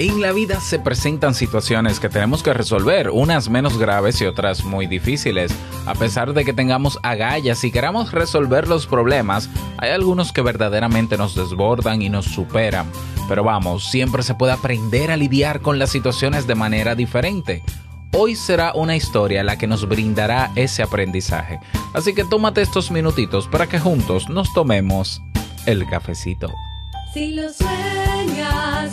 En la vida se presentan situaciones que tenemos que resolver, unas menos graves y otras muy difíciles. A pesar de que tengamos agallas y queramos resolver los problemas, hay algunos que verdaderamente nos desbordan y nos superan. Pero vamos, siempre se puede aprender a lidiar con las situaciones de manera diferente. Hoy será una historia la que nos brindará ese aprendizaje. Así que tómate estos minutitos para que juntos nos tomemos el cafecito. Si lo sueñas,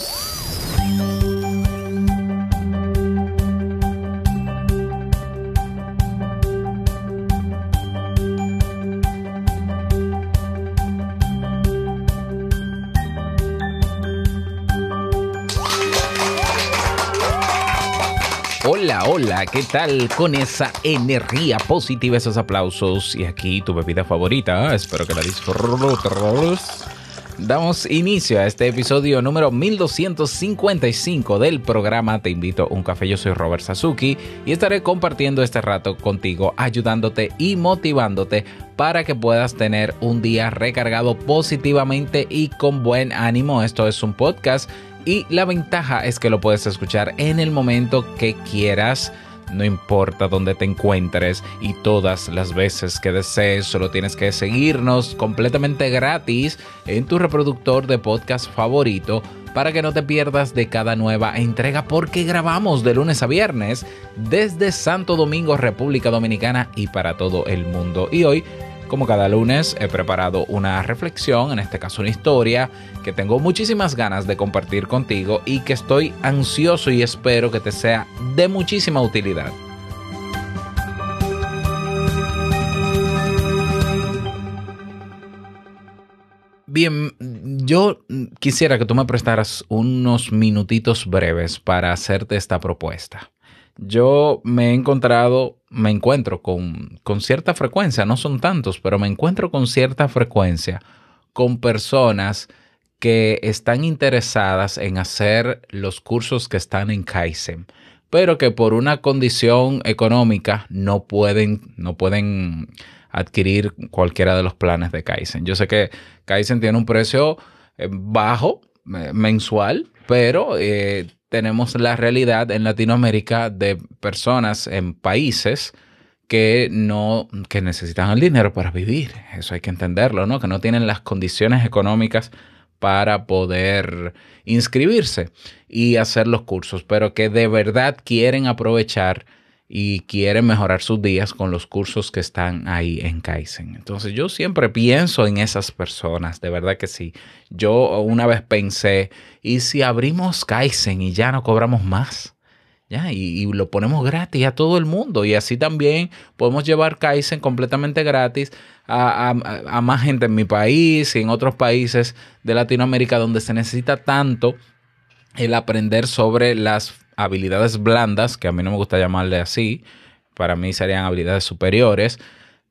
Hola, hola, ¿qué tal con esa energía positiva, esos aplausos? Y aquí tu bebida favorita, espero que la disfrutes. Damos inicio a este episodio número 1255 del programa Te invito a un café. Yo soy Robert Sasuki y estaré compartiendo este rato contigo, ayudándote y motivándote para que puedas tener un día recargado positivamente y con buen ánimo. Esto es un podcast y la ventaja es que lo puedes escuchar en el momento que quieras. No importa dónde te encuentres y todas las veces que desees, solo tienes que seguirnos completamente gratis en tu reproductor de podcast favorito para que no te pierdas de cada nueva entrega porque grabamos de lunes a viernes desde Santo Domingo, República Dominicana y para todo el mundo. Y hoy como cada lunes he preparado una reflexión, en este caso una historia, que tengo muchísimas ganas de compartir contigo y que estoy ansioso y espero que te sea de muchísima utilidad. Bien, yo quisiera que tú me prestaras unos minutitos breves para hacerte esta propuesta yo me he encontrado, me encuentro con, con, cierta frecuencia, no son tantos, pero me encuentro con cierta frecuencia con personas que están interesadas en hacer los cursos que están en Kaizen, pero que por una condición económica no pueden, no pueden adquirir cualquiera de los planes de Kaizen. Yo sé que Kaizen tiene un precio eh, bajo, eh, mensual, pero eh, tenemos la realidad en Latinoamérica de personas en países que no que necesitan el dinero para vivir. Eso hay que entenderlo, ¿no? Que no tienen las condiciones económicas para poder inscribirse y hacer los cursos, pero que de verdad quieren aprovechar y quieren mejorar sus días con los cursos que están ahí en Kaizen. Entonces yo siempre pienso en esas personas, de verdad que sí. Yo una vez pensé, ¿y si abrimos Kaizen y ya no cobramos más? ¿Ya? Y, lo ponemos gratis a todo el mundo. Y así también podemos llevar Kaizen completamente gratis a, a más gente en mi país y en otros países de Latinoamérica donde se necesita tanto el aprender sobre las habilidades blandas, que a mí no me gusta llamarle así, para mí serían habilidades superiores,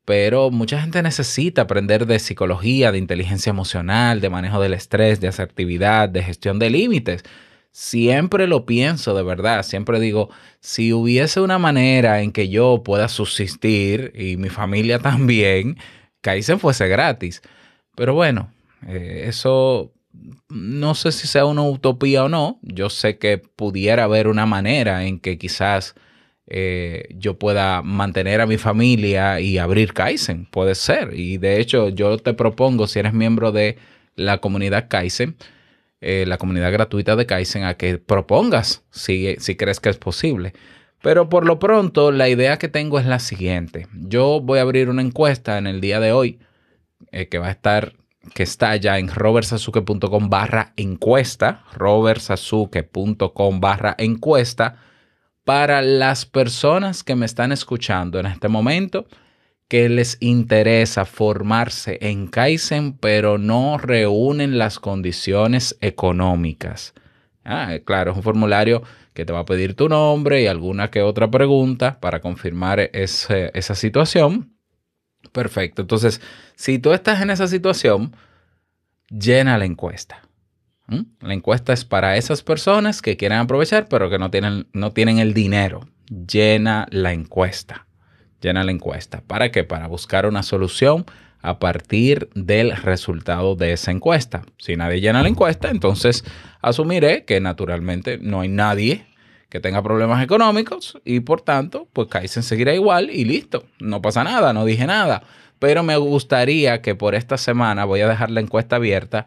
pero mucha gente necesita aprender de psicología, de inteligencia emocional, de manejo del estrés, de asertividad, de gestión de límites. Siempre lo pienso de verdad, siempre digo, si hubiese una manera en que yo pueda subsistir y mi familia también, Kaizen fuese gratis. Pero bueno, eh, eso no sé si sea una utopía o no. Yo sé que pudiera haber una manera en que quizás eh, yo pueda mantener a mi familia y abrir Kaizen. Puede ser. Y de hecho, yo te propongo, si eres miembro de la comunidad Kaizen, eh, la comunidad gratuita de Kaizen, a que propongas si, si crees que es posible. Pero por lo pronto, la idea que tengo es la siguiente. Yo voy a abrir una encuesta en el día de hoy eh, que va a estar que está ya en robertsasuke.com barra encuesta, robertsasuke.com barra encuesta, para las personas que me están escuchando en este momento, que les interesa formarse en Kaizen, pero no reúnen las condiciones económicas. Ah, claro, es un formulario que te va a pedir tu nombre y alguna que otra pregunta para confirmar esa situación. Perfecto. Entonces, si tú estás en esa situación, llena la encuesta. ¿Mm? La encuesta es para esas personas que quieren aprovechar, pero que no tienen, no tienen el dinero. Llena la encuesta. Llena la encuesta. ¿Para qué? Para buscar una solución a partir del resultado de esa encuesta. Si nadie llena la encuesta, entonces asumiré que naturalmente no hay nadie que tenga problemas económicos y por tanto, pues Kaizen seguirá igual y listo. No pasa nada, no dije nada. Pero me gustaría que por esta semana voy a dejar la encuesta abierta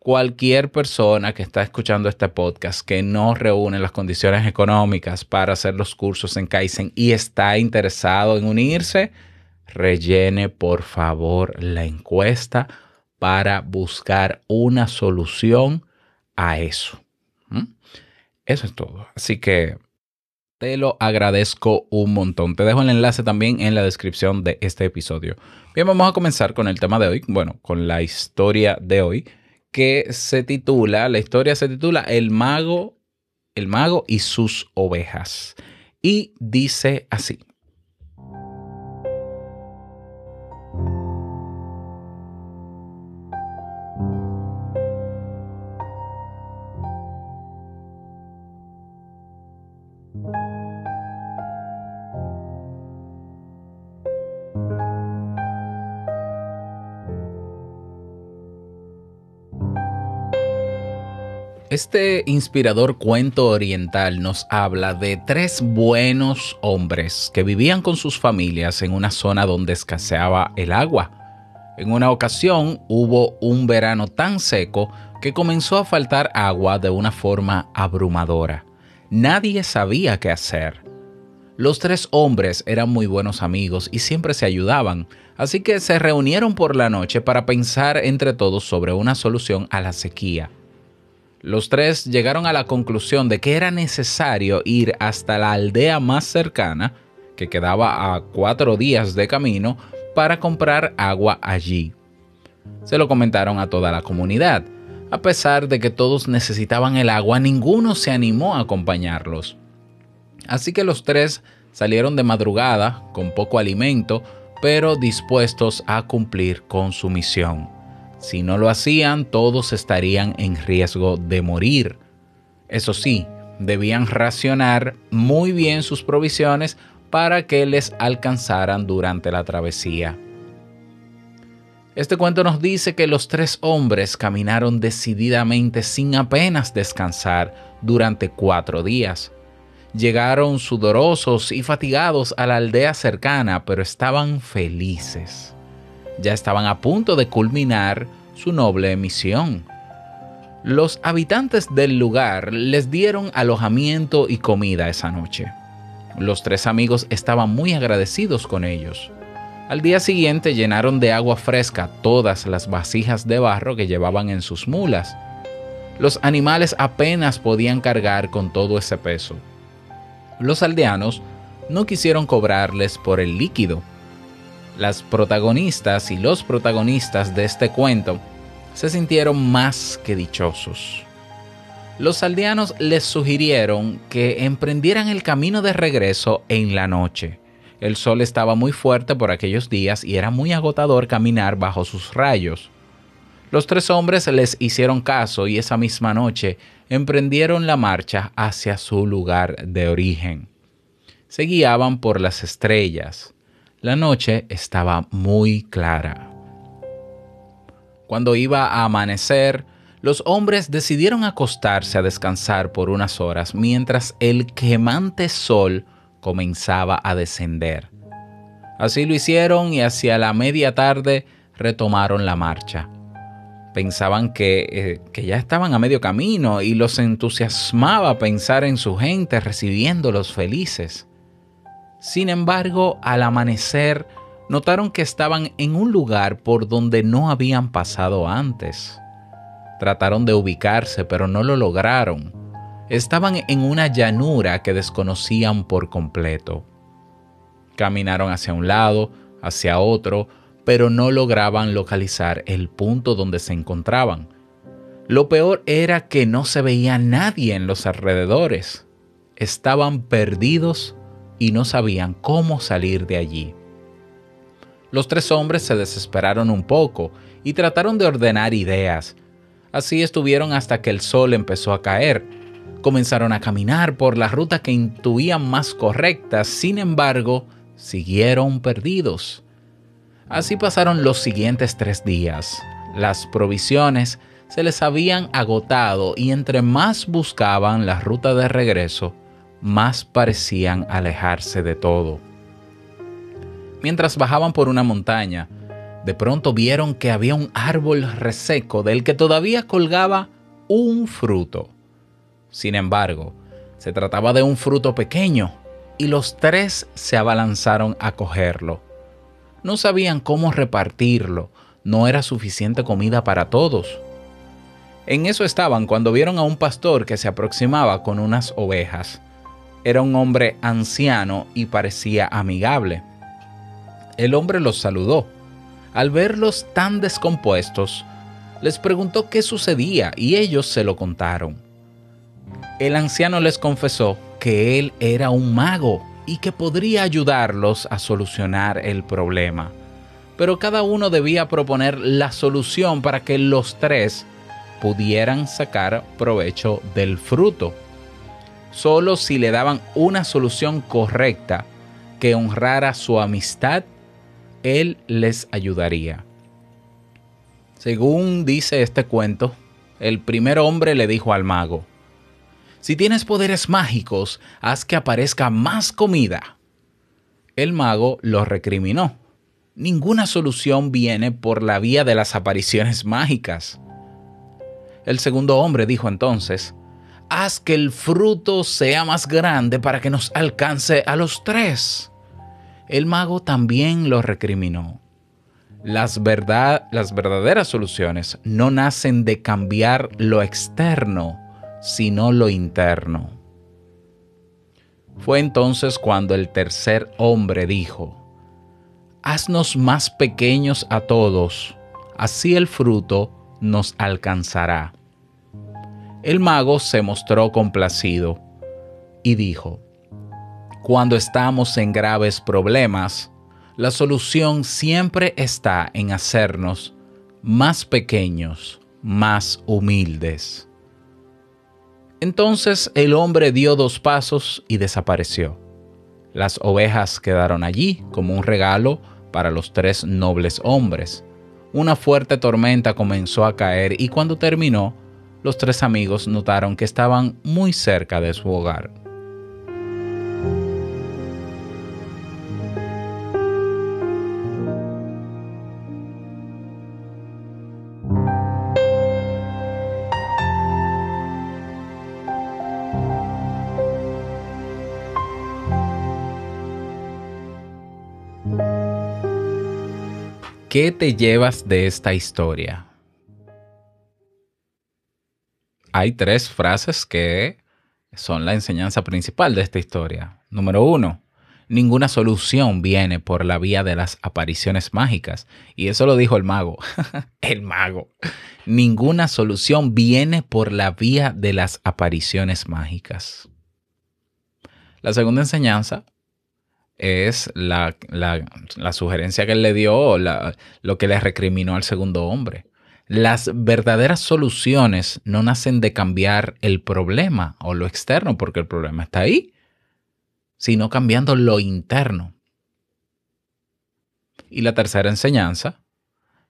cualquier persona que está escuchando este podcast que no reúne las condiciones económicas para hacer los cursos en Kaizen y está interesado en unirse, rellene por favor la encuesta para buscar una solución a eso. Eso es todo. Así que te lo agradezco un montón. Te dejo el enlace también en la descripción de este episodio. Bien, vamos a comenzar con el tema de hoy, bueno, con la historia de hoy que se titula, la historia se titula El mago, el mago y sus ovejas. Y dice así. Este inspirador cuento oriental nos habla de tres buenos hombres que vivían con sus familias en una zona donde escaseaba el agua. En una ocasión hubo un verano tan seco que comenzó a faltar agua de una forma abrumadora. Nadie sabía qué hacer. Los tres hombres eran muy buenos amigos y siempre se ayudaban, así que se reunieron por la noche para pensar entre todos sobre una solución a la sequía. Los tres llegaron a la conclusión de que era necesario ir hasta la aldea más cercana, que quedaba a cuatro días de camino, para comprar agua allí. Se lo comentaron a toda la comunidad. A pesar de que todos necesitaban el agua, ninguno se animó a acompañarlos. Así que los tres salieron de madrugada, con poco alimento, pero dispuestos a cumplir con su misión. Si no lo hacían, todos estarían en riesgo de morir. Eso sí, debían racionar muy bien sus provisiones para que les alcanzaran durante la travesía. Este cuento nos dice que los tres hombres caminaron decididamente sin apenas descansar durante cuatro días. Llegaron sudorosos y fatigados a la aldea cercana, pero estaban felices ya estaban a punto de culminar su noble misión. Los habitantes del lugar les dieron alojamiento y comida esa noche. Los tres amigos estaban muy agradecidos con ellos. Al día siguiente llenaron de agua fresca todas las vasijas de barro que llevaban en sus mulas. Los animales apenas podían cargar con todo ese peso. Los aldeanos no quisieron cobrarles por el líquido, las protagonistas y los protagonistas de este cuento se sintieron más que dichosos. Los aldeanos les sugirieron que emprendieran el camino de regreso en la noche. El sol estaba muy fuerte por aquellos días y era muy agotador caminar bajo sus rayos. Los tres hombres les hicieron caso y esa misma noche emprendieron la marcha hacia su lugar de origen. Se guiaban por las estrellas. La noche estaba muy clara. Cuando iba a amanecer, los hombres decidieron acostarse a descansar por unas horas mientras el quemante sol comenzaba a descender. Así lo hicieron y hacia la media tarde retomaron la marcha. Pensaban que, eh, que, ya estaban a medio camino y los entusiasmaba pensar en su gente recibiéndolos felices. Sin embargo, al amanecer, notaron que estaban en un lugar por donde no habían pasado antes. Trataron de ubicarse, pero no lo lograron. estaban en una llanura que desconocían por completo. Caminaron hacia un lado, hacia otro, pero no lograban localizar el punto donde se encontraban. Lo peor era que no se veía nadie en los alrededores. Estaban perdidos y no sabían cómo salir de allí. Los tres hombres se desesperaron un poco y trataron de ordenar ideas. Así estuvieron hasta que el sol empezó a caer. Comenzaron a caminar por la ruta que intuían más correcta, sin embargo, siguieron perdidos. Así pasaron los siguientes tres días. Las provisiones se les habían agotado y entre más buscaban la ruta de regreso, más parecían alejarse de todo. Mientras bajaban por una montaña, de pronto vieron que había un árbol reseco del que todavía colgaba un fruto. Sin embargo, se trataba de un fruto pequeño y los tres se abalanzaron a cogerlo. No sabían cómo repartirlo, no era suficiente comida para todos. En eso estaban cuando vieron a un pastor que se aproximaba con unas ovejas. Era un hombre anciano y parecía amigable. El hombre los saludó. Al verlos tan descompuestos, les preguntó qué sucedía y ellos se lo contaron. El anciano les confesó que él era un mago y que podría ayudarlos a solucionar el problema. Pero cada uno debía proponer la solución para que los tres pudieran sacar provecho del fruto. Solo si le daban una solución correcta que honrara su amistad él les ayudaría. Según dice este cuento, el primer hombre le dijo al mago, Si tienes poderes mágicos, haz que aparezca más comida. El mago lo recriminó. Ninguna solución viene por la vía de las apariciones mágicas. El segundo hombre dijo entonces, Haz que el fruto sea más grande para que nos alcance a los tres el mago también lo recriminó. Las, verdad, las verdaderas soluciones no nacen de cambiar lo externo, sino lo interno. Fue entonces cuando el tercer hombre dijo, Haznos más pequeños a todos, así el fruto nos alcanzará. El mago se mostró complacido y dijo, cuando estamos en graves problemas, la solución siempre está en hacernos más pequeños, más humildes. Entonces el hombre dio dos pasos y desapareció. Las ovejas quedaron allí como un regalo para los tres nobles hombres. Una fuerte tormenta comenzó a caer y cuando terminó, los tres amigos notaron que estaban muy cerca de su hogar. ¿Qué te llevas de esta historia? Hay tres frases que son la enseñanza principal de esta historia. Número uno, ninguna solución viene por la vía de las apariciones mágicas. Y eso lo dijo el mago. el mago. Ninguna solución viene por la vía de las apariciones mágicas. La segunda enseñanza es la, sugerencia que él le dio, lo que le recriminó al segundo hombre. Las verdaderas soluciones no nacen de cambiar el problema o lo externo, porque el problema está ahí, sino cambiando lo interno. Y la tercera enseñanza,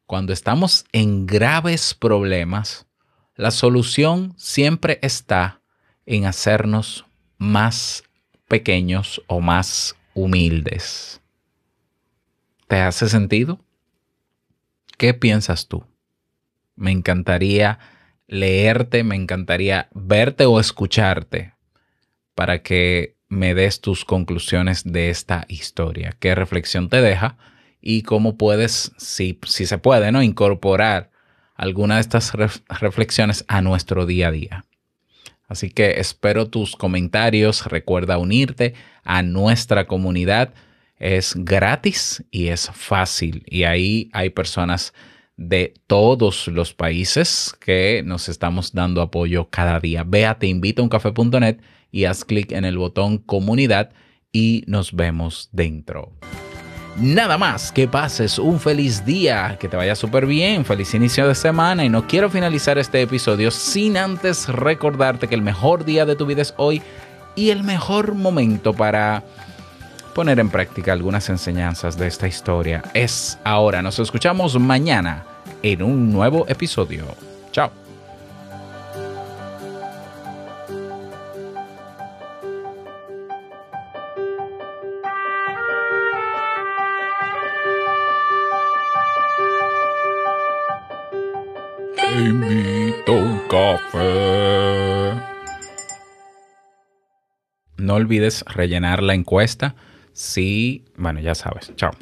cuando estamos en graves problemas, la solución siempre está en hacernos más pequeños o más humildes. ¿Te hace sentido? ¿Qué piensas tú? Me encantaría leerte, me encantaría verte o escucharte para que me des tus conclusiones de esta historia. ¿Qué reflexión te deja? Y cómo puedes, si, si se puede, ¿no? incorporar alguna de estas reflexiones a nuestro día a día. Así que espero tus comentarios. Recuerda unirte a nuestra comunidad. Es gratis y es fácil. Y ahí hay personas de todos los países que nos estamos dando apoyo cada día. Ve a teinvitouncafe.net y haz clic en el botón comunidad y nos vemos dentro. Nada más, que pases un feliz día, que te vaya súper bien, feliz inicio de semana y no quiero finalizar este episodio sin antes recordarte que el mejor día de tu vida es hoy y el mejor momento para poner en práctica algunas enseñanzas de esta historia es ahora. Nos escuchamos mañana en un nuevo episodio. Chao. Te invito a un café. No olvides rellenar la encuesta. Sí, bueno, ya sabes. Chao.